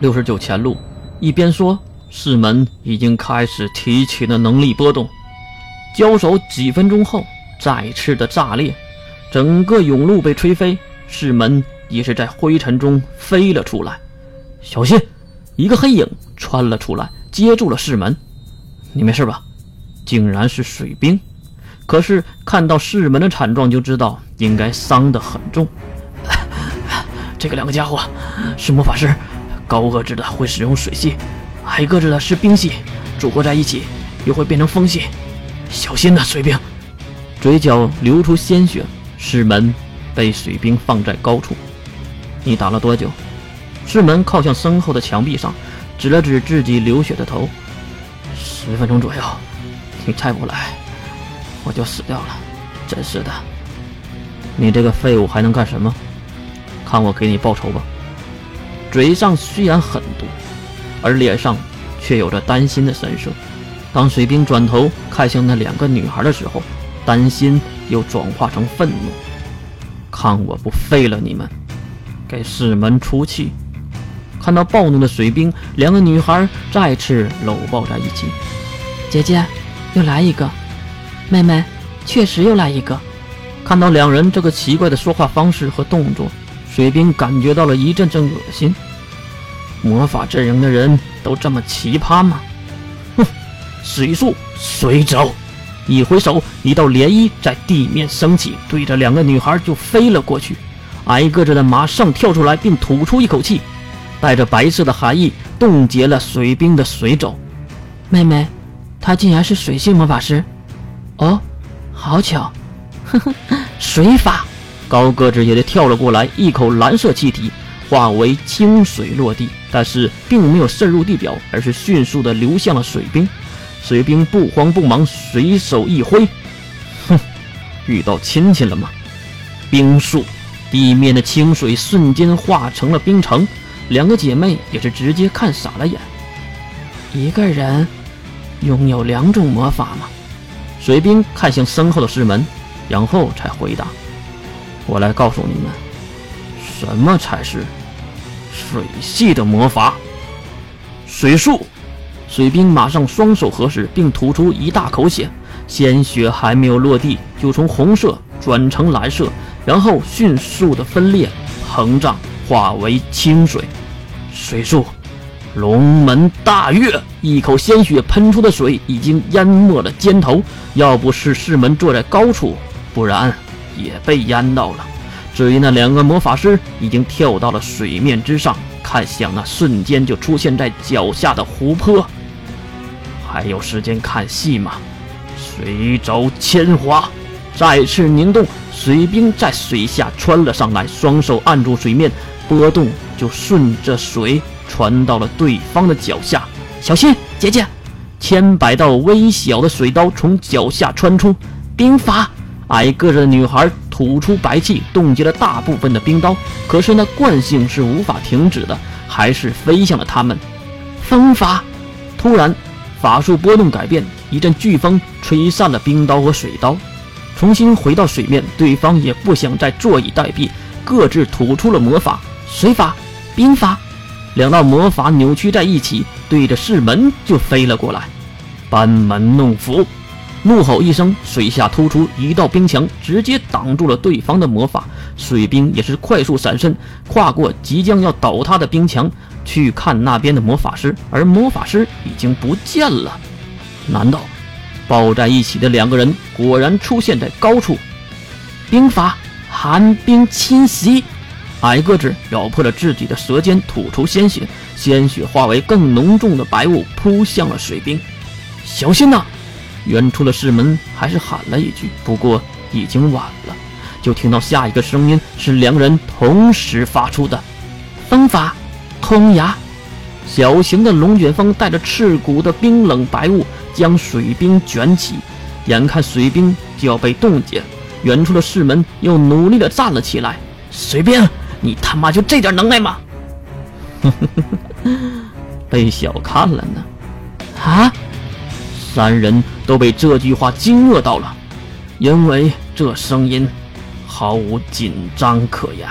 六十九前路。一边说，室门已经开始提起了能力波动。交手几分钟后，再次的炸裂，整个甬路被吹飞，室门也是在灰尘中飞了出来。小心！一个黑影穿了出来，接住了室门。你没事吧？竟然是水兵。可是看到室门的惨状，就知道应该伤得很重。这个两个家伙是魔法师。高个子的会使用水系，矮个子的是冰系，组合在一起又会变成风系。小心呐，水兵！嘴角流出鲜血。师门被水兵放在高处。你打了多久？师门靠向身后的墙壁上，指了指自己流血的头。十分钟左右。你再不来，我就死掉了。真是的。你这个废物还能干什么？看我给你报仇吧！嘴上虽然狠毒，而脸上却有着担心的神色。当水兵转头看向那两个女孩的时候，担心又转化成愤怒。看我不废了你们！给师门出气！看到暴怒的水兵，两个女孩再次搂抱在一起。姐姐，又来一个！妹妹，确实又来一个！看到两人这个奇怪的说话方式和动作。水兵感觉到了一阵阵恶心。魔法阵营的人都这么奇葩吗？哼！水术水走，一挥手，一道涟漪在地面升起，对着两个女孩就飞了过去。矮个子的马上跳出来，并吐出一口气，带着白色的寒意，冻结了水兵的水肘。妹妹，她竟然是水性魔法师！哦，好巧！呵 呵，水法。高个子也得跳了过来，一口蓝色气体化为清水落地，但是并没有渗入地表，而是迅速的流向了水兵。水兵不慌不忙，随手一挥，哼，遇到亲戚了吗？冰术，地面的清水瞬间化成了冰城，两个姐妹也是直接看傻了眼。一个人拥有两种魔法吗？水兵看向身后的师门，然后才回答。我来告诉你们，什么才是水系的魔法？水术！水兵马上双手合十，并吐出一大口血，鲜血还没有落地，就从红色转成蓝色，然后迅速的分裂、膨胀，化为清水。水术！龙门大跃！一口鲜血喷出的水已经淹没了肩头，要不是师门坐在高处，不然。也被淹到了。至于那两个魔法师，已经跳到了水面之上，看向那瞬间就出现在脚下的湖泊。还有时间看戏吗？水走千华，再次凝冻，水兵在水下穿了上来，双手按住水面，波动就顺着水传到了对方的脚下。小心，姐姐！千百道微小的水刀从脚下穿出，兵法。矮个子的女孩吐出白气，冻结了大部分的冰刀。可是那惯性是无法停止的，还是飞向了他们。风法！突然，法术波动改变，一阵飓风吹散了冰刀和水刀，重新回到水面。对方也不想再坐以待毙，各自吐出了魔法：水法、冰法。两道魔法扭曲在一起，对着室门就飞了过来。班门弄斧！怒吼一声，水下突出一道冰墙，直接挡住了对方的魔法。水兵也是快速闪身，跨过即将要倒塌的冰墙，去看那边的魔法师。而魔法师已经不见了。难道抱在一起的两个人果然出现在高处？冰法寒冰侵袭，矮个子咬破了自己的舌尖，吐出鲜血，鲜血化为更浓重的白雾，扑向了水兵。小心呐！远处的士门还是喊了一句，不过已经晚了。就听到下一个声音是两人同时发出的：“风法，空崖。”小型的龙卷风带着刺骨的冰冷白雾将水兵卷起，眼看水兵就要被冻结，远处的士门又努力的站了起来：“水兵，你他妈就这点能耐吗？”被小看了呢？啊？三人都被这句话惊愕到了，因为这声音毫无紧张可言。